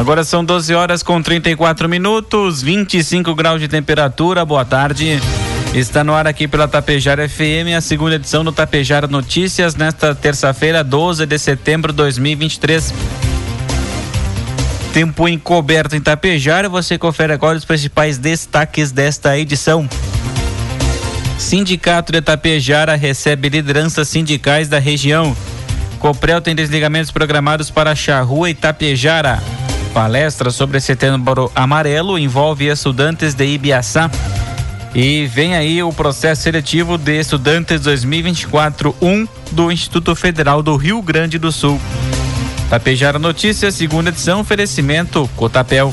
Agora são 12 horas com 34 minutos, 25 graus de temperatura. Boa tarde. Está no ar aqui pela Tapejara FM, a segunda edição do Tapejara Notícias, nesta terça-feira, 12 de setembro de 2023. Tempo encoberto em Tapejara, você confere agora os principais destaques desta edição. Sindicato de Tapejara recebe lideranças sindicais da região. Coprel tem desligamentos programados para Charrua e Tapejara. Palestra sobre setembro amarelo envolve estudantes de Ibiaçá. E vem aí o processo seletivo de estudantes 2024-1 do Instituto Federal do Rio Grande do Sul. Tapejara Notícias, segunda edição, oferecimento Cotapel.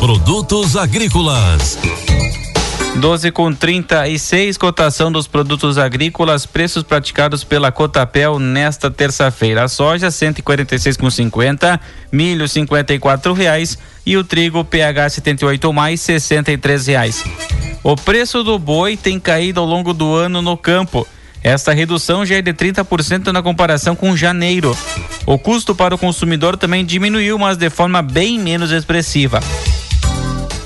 Produtos agrícolas. 12 com 36, cotação dos produtos agrícolas, preços praticados pela Cotapel nesta terça-feira. A soja 146,50, milho 54 reais e o trigo PH 78 mais 63 reais. O preço do boi tem caído ao longo do ano no campo. Esta redução já é de 30% na comparação com janeiro. O custo para o consumidor também diminuiu, mas de forma bem menos expressiva.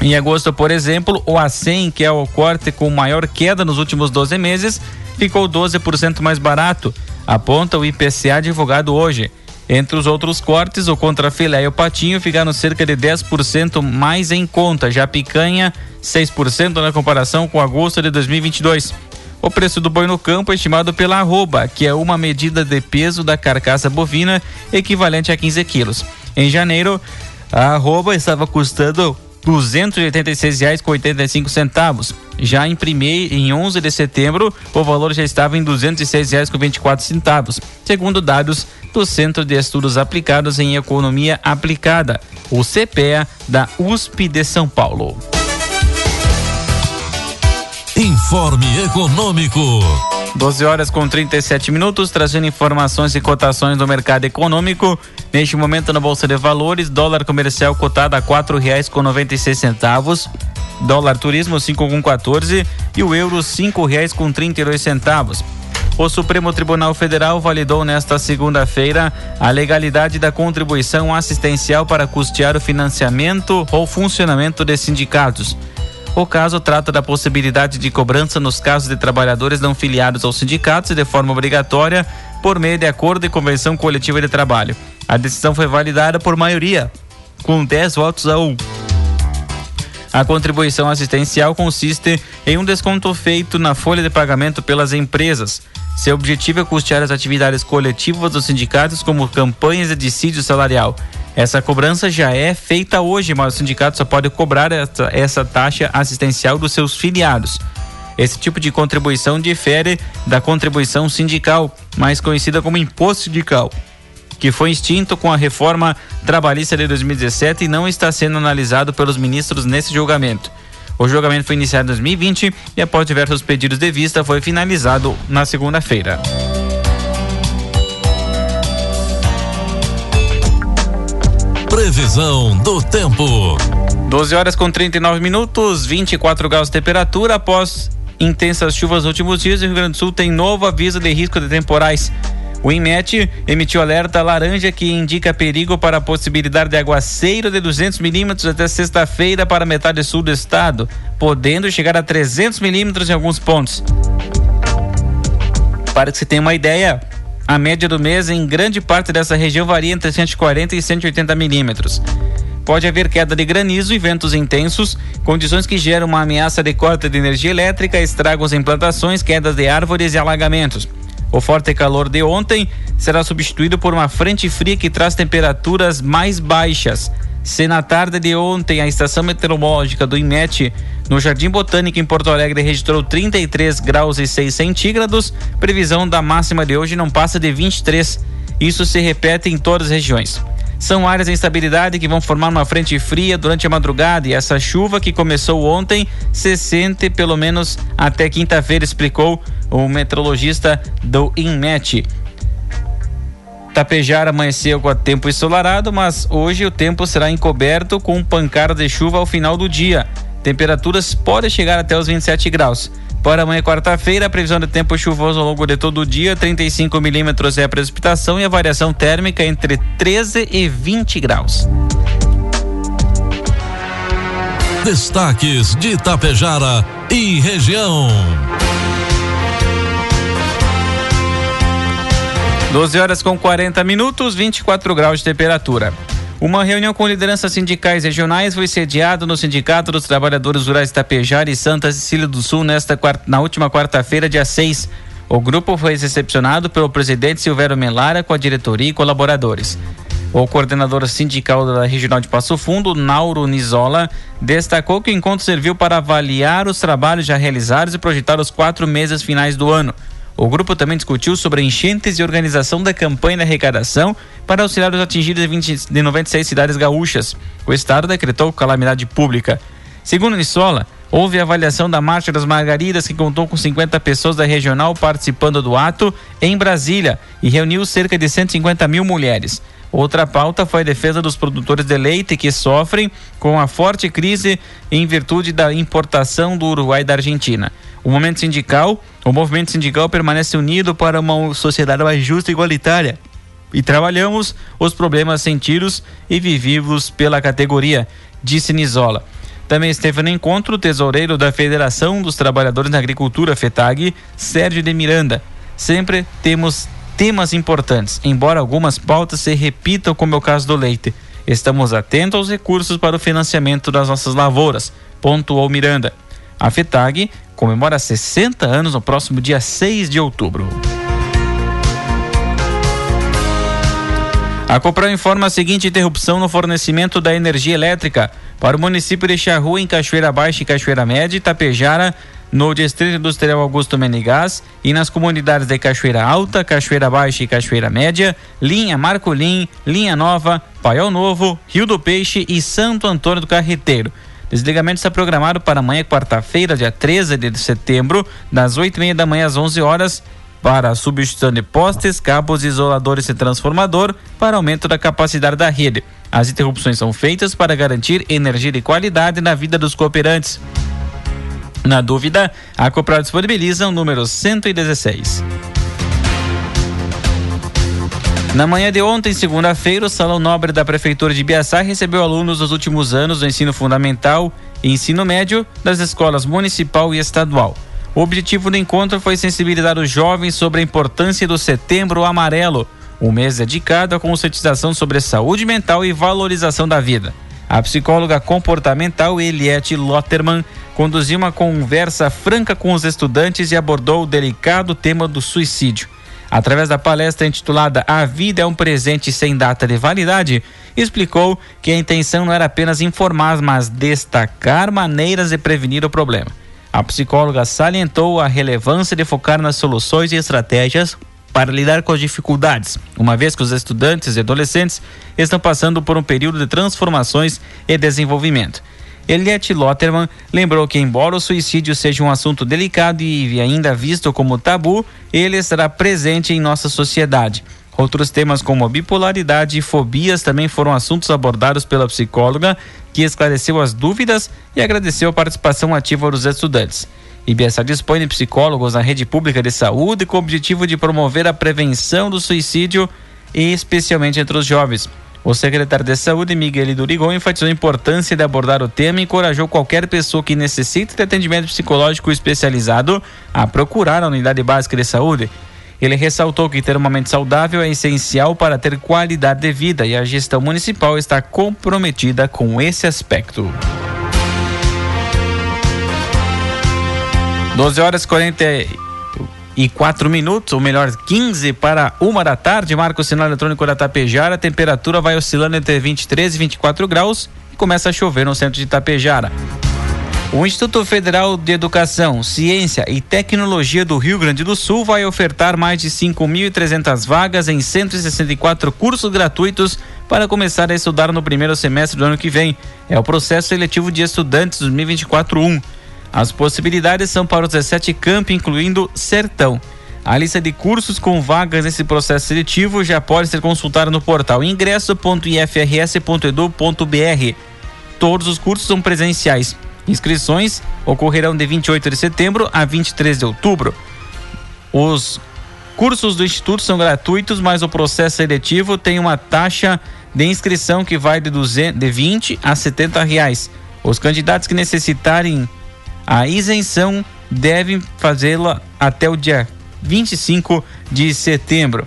Em agosto, por exemplo, o A100, que é o corte com maior queda nos últimos 12 meses, ficou 12% mais barato, aponta o IPCA divulgado hoje. Entre os outros cortes, o contrafilé e o patinho ficaram cerca de 10% mais em conta, já a picanha 6% na comparação com agosto de 2022. O preço do boi no campo é estimado pela arroba, que é uma medida de peso da carcaça bovina equivalente a 15 quilos. Em janeiro, a arroba estava custando R$ 286,85. Já em primeiro, em 11 de setembro, o valor já estava em R$ 206,24, segundo dados do Centro de Estudos Aplicados em Economia Aplicada, o CPEA da USP de São Paulo. Informe Econômico. 12 horas com 37 minutos, trazendo informações e cotações do mercado econômico. Neste momento na Bolsa de Valores, dólar comercial cotado a quatro reais com noventa e seis centavos, dólar turismo cinco com 14 e o euro cinco reais com trinta e dois centavos. O Supremo Tribunal Federal validou nesta segunda-feira a legalidade da contribuição assistencial para custear o financiamento ou funcionamento de sindicatos. O caso trata da possibilidade de cobrança nos casos de trabalhadores não filiados aos sindicatos e de forma obrigatória por meio de acordo e convenção coletiva de trabalho. A decisão foi validada por maioria, com 10 votos a 1. A contribuição assistencial consiste em um desconto feito na folha de pagamento pelas empresas. Seu objetivo é custear as atividades coletivas dos sindicatos, como campanhas de dissídio salarial. Essa cobrança já é feita hoje, mas o sindicato só pode cobrar essa, essa taxa assistencial dos seus filiados. Esse tipo de contribuição difere da contribuição sindical, mais conhecida como imposto sindical, que foi extinto com a reforma trabalhista de 2017 e não está sendo analisado pelos ministros nesse julgamento. O julgamento foi iniciado em 2020 e, após diversos pedidos de vista, foi finalizado na segunda-feira. Previsão do tempo. 12 horas com 39 minutos, 24 graus de temperatura após intensas chuvas nos últimos dias, o Rio Grande do Sul tem novo aviso de risco de temporais. O INMET emitiu alerta laranja que indica perigo para a possibilidade de aguaceiro de 200 milímetros até sexta-feira para a metade sul do estado, podendo chegar a 300 milímetros em alguns pontos. Para que se tenha uma ideia, a média do mês em grande parte dessa região varia entre 140 e 180 milímetros. Pode haver queda de granizo e ventos intensos, condições que geram uma ameaça de corte de energia elétrica, estragos em plantações, quedas de árvores e alagamentos. O forte calor de ontem será substituído por uma frente fria que traz temperaturas mais baixas. Se na tarde de ontem a estação meteorológica do IMET no Jardim Botânico em Porto Alegre registrou 33 graus e 6 centígrados, previsão da máxima de hoje não passa de 23. Isso se repete em todas as regiões. São áreas de instabilidade que vão formar uma frente fria durante a madrugada e essa chuva que começou ontem se sente pelo menos até quinta-feira, explicou o meteorologista do INMET. Tapejar amanheceu com tempo ensolarado, mas hoje o tempo será encoberto com pancada de chuva ao final do dia. Temperaturas podem chegar até os 27 graus. Para amanhã, quarta-feira, a previsão de tempo chuvoso ao longo de todo o dia, 35 milímetros é a precipitação e a variação térmica entre 13 e 20 graus. Destaques de Itapejara e região. 12 horas com 40 minutos, 24 graus de temperatura. Uma reunião com lideranças sindicais regionais foi sediada no Sindicato dos Trabalhadores Rurais Tapejara e Santa Cecília do Sul nesta na última quarta-feira, dia 6. O grupo foi recepcionado pelo presidente Silvério Melara com a diretoria e colaboradores. O coordenador sindical da Regional de Passo Fundo, Nauro Nizola, destacou que o encontro serviu para avaliar os trabalhos já realizados e projetar os quatro meses finais do ano. O grupo também discutiu sobre enchentes e organização da campanha de arrecadação para auxiliar os atingidos de, 20, de 96 cidades gaúchas. O Estado decretou calamidade pública. Segundo Nissola, houve avaliação da Marcha das Margaridas, que contou com 50 pessoas da regional participando do ato em Brasília e reuniu cerca de 150 mil mulheres. Outra pauta foi a defesa dos produtores de leite que sofrem com a forte crise em virtude da importação do Uruguai e da Argentina. O sindical, o movimento sindical permanece unido para uma sociedade mais justa e igualitária. E trabalhamos os problemas sentidos e vividos pela categoria, disse Nizola. Também esteve no encontro o tesoureiro da Federação dos Trabalhadores na Agricultura, FETAG, Sérgio de Miranda. Sempre temos temas importantes, embora algumas pautas se repitam, como é o caso do leite. Estamos atentos aos recursos para o financiamento das nossas lavouras, pontuou Miranda. A FETAG comemora 60 anos no próximo dia 6 de outubro. A Copral informa a seguinte interrupção no fornecimento da energia elétrica para o município de Charrua, em Cachoeira Baixa e Cachoeira Média, Itapejara, no Distrito Industrial Augusto Menegás e nas comunidades de Cachoeira Alta, Cachoeira Baixa e Cachoeira Média, Linha Marcolim, Linha Nova, Paiol Novo, Rio do Peixe e Santo Antônio do Carreteiro. Desligamento está programado para amanhã, quarta-feira, dia 13 de setembro, das 8 e meia da manhã às 11 horas, para a substituição de postes, cabos, isoladores e transformador, para aumento da capacidade da rede. As interrupções são feitas para garantir energia de qualidade na vida dos cooperantes. Na dúvida, a Copral disponibiliza o número 116. Na manhã de ontem, segunda-feira, o Salão Nobre da Prefeitura de Biaçá recebeu alunos dos últimos anos do ensino fundamental e ensino médio das escolas municipal e estadual. O objetivo do encontro foi sensibilizar os jovens sobre a importância do Setembro Amarelo, um mês dedicado à conscientização sobre saúde mental e valorização da vida. A psicóloga comportamental Eliette Lotterman conduziu uma conversa franca com os estudantes e abordou o delicado tema do suicídio. Através da palestra intitulada A Vida é um Presente Sem Data de Validade, explicou que a intenção não era apenas informar, mas destacar maneiras de prevenir o problema. A psicóloga salientou a relevância de focar nas soluções e estratégias para lidar com as dificuldades, uma vez que os estudantes e adolescentes estão passando por um período de transformações e desenvolvimento. Eliette Lotterman lembrou que, embora o suicídio seja um assunto delicado e ainda visto como tabu, ele estará presente em nossa sociedade. Outros temas como bipolaridade e fobias também foram assuntos abordados pela psicóloga, que esclareceu as dúvidas e agradeceu a participação ativa dos estudantes. Ibiaçá dispõe de psicólogos na rede pública de saúde com o objetivo de promover a prevenção do suicídio, especialmente entre os jovens. O secretário de Saúde, Miguel Durigon, enfatizou a importância de abordar o tema e encorajou qualquer pessoa que necessite de atendimento psicológico especializado a procurar a unidade básica de saúde. Ele ressaltou que ter uma mente saudável é essencial para ter qualidade de vida e a gestão municipal está comprometida com esse aspecto. 12 horas 40 e 4 minutos, ou melhor, 15 para uma da tarde. Marca o sinal eletrônico da Tapejara. A temperatura vai oscilando entre 23 e 24 graus e começa a chover no centro de Tapejara. O Instituto Federal de Educação, Ciência e Tecnologia do Rio Grande do Sul vai ofertar mais de 5.300 vagas em 164 cursos gratuitos para começar a estudar no primeiro semestre do ano que vem. É o processo seletivo de estudantes 2024-1. As possibilidades são para os 17 campi, incluindo Sertão. A lista de cursos com vagas nesse processo seletivo já pode ser consultada no portal ingresso.ifrs.edu.br. Todos os cursos são presenciais. Inscrições ocorrerão de 28 de setembro a 23 de outubro. Os cursos do Instituto são gratuitos, mas o processo seletivo tem uma taxa de inscrição que vai de, 200, de 20 a 70 reais. Os candidatos que necessitarem a isenção devem fazê-la até o dia 25 de setembro.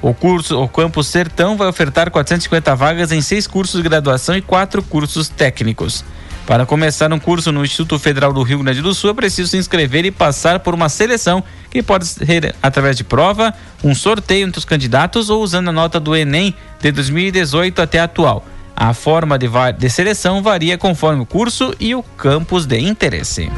O curso, o Campus Sertão vai ofertar 450 vagas em seis cursos de graduação e quatro cursos técnicos. Para começar um curso no Instituto Federal do Rio Grande do Sul, é preciso se inscrever e passar por uma seleção que pode ser através de prova, um sorteio entre os candidatos ou usando a nota do Enem de 2018 até atual. A forma de, de seleção varia conforme o curso e o campus de interesse.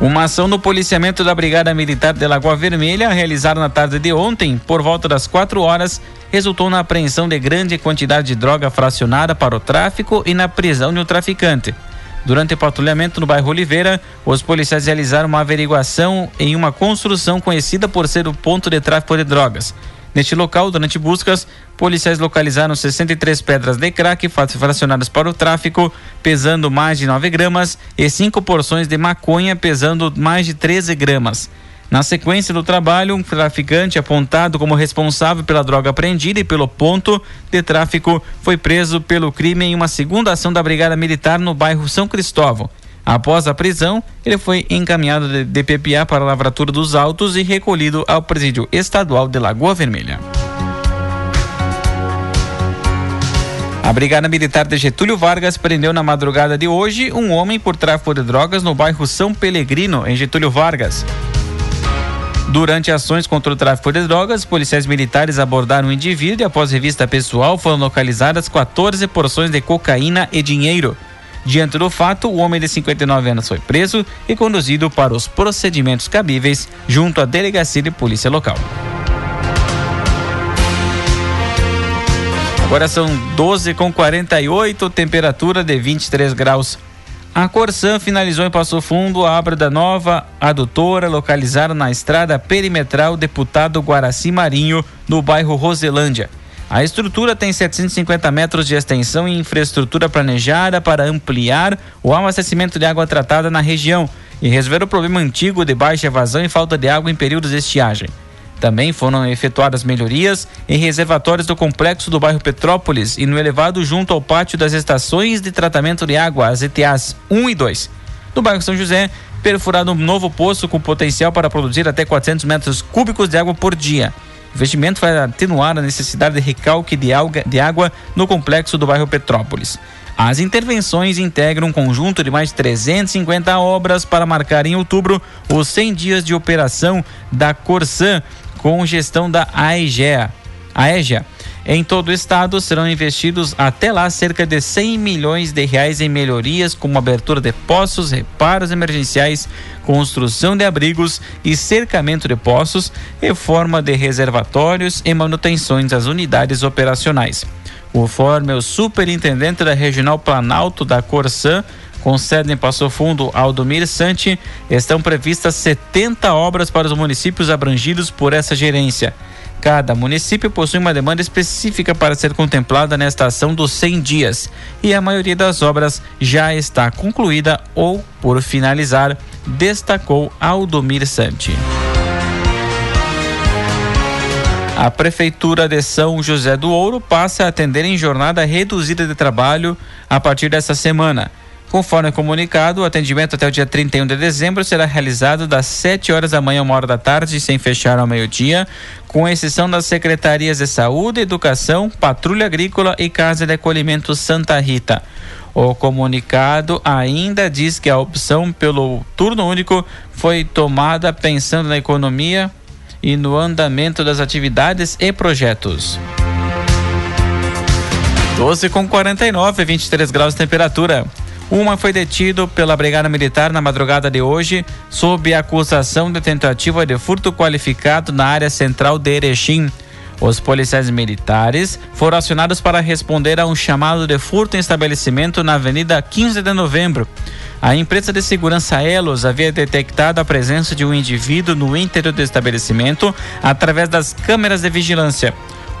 Uma ação no policiamento da Brigada Militar de Lagoa Vermelha, realizada na tarde de ontem, por volta das 4 horas, resultou na apreensão de grande quantidade de droga fracionada para o tráfico e na prisão de um traficante. Durante o patrulhamento no bairro Oliveira, os policiais realizaram uma averiguação em uma construção conhecida por ser o ponto de tráfico de drogas. Neste local, durante buscas, policiais localizaram 63 pedras de crack fracionadas para o tráfico, pesando mais de 9 gramas, e cinco porções de maconha, pesando mais de 13 gramas. Na sequência do trabalho, um traficante apontado como responsável pela droga apreendida e pelo ponto de tráfico foi preso pelo crime em uma segunda ação da Brigada Militar no bairro São Cristóvão. Após a prisão, ele foi encaminhado de DPPA para a Lavratura dos Autos e recolhido ao Presídio Estadual de Lagoa Vermelha. A Brigada Militar de Getúlio Vargas prendeu na madrugada de hoje um homem por tráfico de drogas no bairro São Pelegrino, em Getúlio Vargas. Durante ações contra o tráfico de drogas, policiais militares abordaram o indivíduo e, após revista pessoal, foram localizadas 14 porções de cocaína e dinheiro. Diante do fato, o homem de 59 anos foi preso e conduzido para os procedimentos cabíveis junto à delegacia de polícia local. Agora são 12 com 48, temperatura de 23 graus. A Corsan finalizou em Passo Fundo a obra da nova adutora localizada na estrada perimetral Deputado Guaraci Marinho, no bairro Roselândia. A estrutura tem 750 metros de extensão e infraestrutura planejada para ampliar o abastecimento de água tratada na região e resolver o problema antigo de baixa evasão e falta de água em períodos de estiagem. Também foram efetuadas melhorias em reservatórios do complexo do bairro Petrópolis e no elevado junto ao pátio das estações de tratamento de água, as ETAs 1 e 2. No bairro São José, perfurado um novo poço com potencial para produzir até 400 metros cúbicos de água por dia. O investimento vai atenuar a necessidade de recalque de, alga, de água no complexo do bairro Petrópolis. As intervenções integram um conjunto de mais de 350 obras para marcar em outubro os 100 dias de operação da Corsan com gestão da AEGEA. AEGEA em todo o estado serão investidos até lá cerca de 100 milhões de reais em melhorias, como abertura de poços, reparos emergenciais, construção de abrigos e cercamento de poços, reforma de reservatórios e manutenções das unidades operacionais. Conforme o superintendente da Regional Planalto da Corsã, com sede em Passo Fundo, Aldomir Sante, estão previstas 70 obras para os municípios abrangidos por essa gerência. Cada município possui uma demanda específica para ser contemplada nesta ação dos 100 dias e a maioria das obras já está concluída ou por finalizar, destacou Aldomir Santi. A Prefeitura de São José do Ouro passa a atender em jornada reduzida de trabalho a partir desta semana. Conforme comunicado, o atendimento até o dia 31 de dezembro será realizado das 7 horas da manhã a uma hora da tarde, sem fechar ao meio-dia, com exceção das secretarias de Saúde, Educação, Patrulha Agrícola e Casa de Acolhimento Santa Rita. O comunicado ainda diz que a opção pelo turno único foi tomada pensando na economia e no andamento das atividades e projetos. 12 com 49, 23 graus de temperatura. Uma foi detido pela Brigada Militar na madrugada de hoje, sob acusação de tentativa de furto qualificado na área central de Erechim. Os policiais militares foram acionados para responder a um chamado de furto em estabelecimento na Avenida 15 de Novembro. A empresa de segurança Elos havia detectado a presença de um indivíduo no interior do estabelecimento através das câmeras de vigilância.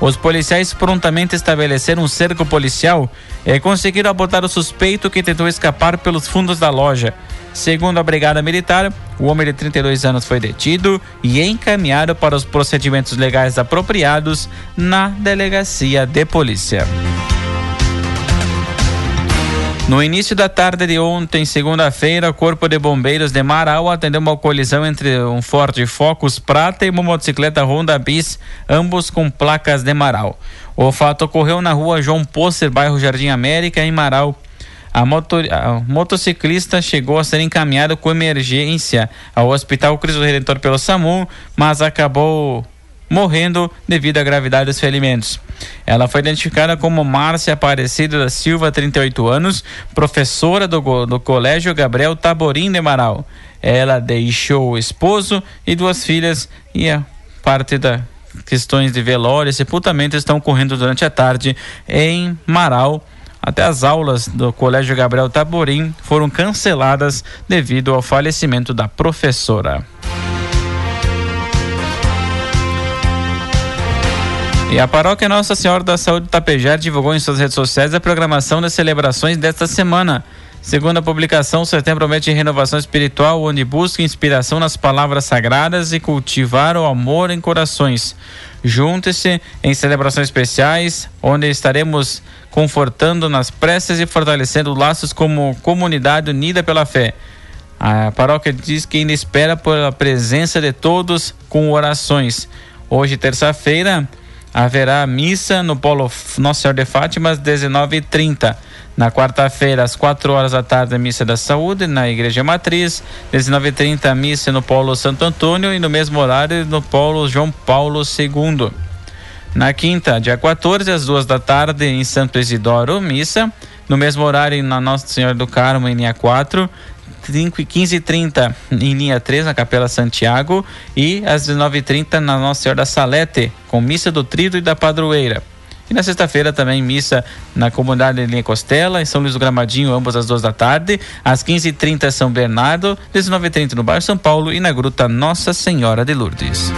Os policiais prontamente estabeleceram um cerco policial e conseguiram abordar o suspeito que tentou escapar pelos fundos da loja. Segundo a Brigada Militar, o homem de 32 anos foi detido e encaminhado para os procedimentos legais apropriados na delegacia de polícia. No início da tarde de ontem, segunda-feira, o Corpo de Bombeiros de Marau atendeu uma colisão entre um Ford Focus prata e uma motocicleta Honda Bis, ambos com placas de Marau. O fato ocorreu na rua João Posser, bairro Jardim América, em Marau. A, a motociclista chegou a ser encaminhada com emergência ao Hospital Cristo Redentor pelo SAMU, mas acabou morrendo devido à gravidade dos ferimentos. Ela foi identificada como Márcia Aparecida da Silva, 38 anos, professora do, do Colégio Gabriel Taborim de Marau. Ela deixou o esposo e duas filhas e a parte da questões de velório e sepultamento estão ocorrendo durante a tarde em Marau. Até as aulas do Colégio Gabriel Taborim foram canceladas devido ao falecimento da professora. E a paróquia Nossa Senhora da Saúde Tapejar divulgou em suas redes sociais a programação das celebrações desta semana. Segundo a publicação, setembro promete renovação espiritual, onde busca inspiração nas palavras sagradas e cultivar o amor em corações. Junte-se em celebrações especiais, onde estaremos confortando nas preces e fortalecendo laços como comunidade unida pela fé. A paróquia diz que ainda espera pela presença de todos com orações. Hoje, terça-feira, haverá missa no Polo Nossa Senhora de Fátima às 19h30. Na quarta-feira, às 4 horas da tarde, a missa da saúde na Igreja Matriz. 19h30, a missa no Polo Santo Antônio e no mesmo horário no Polo João Paulo II. Na quinta, dia 14, às duas da tarde, em Santo Isidoro, missa. No mesmo horário, na Nossa Senhora do Carmo, em linha 4. 5 e 15 e 30 em linha 3 na Capela Santiago e às 19 e 30 na Nossa Senhora da Salete com missa do Trido e da Padroeira. E na sexta-feira também missa na comunidade de Linha Costela, em São Luís do Gramadinho, ambas às duas da tarde. Às 15h30 São Bernardo, 19h30 no bairro São Paulo e na Gruta Nossa Senhora de Lourdes.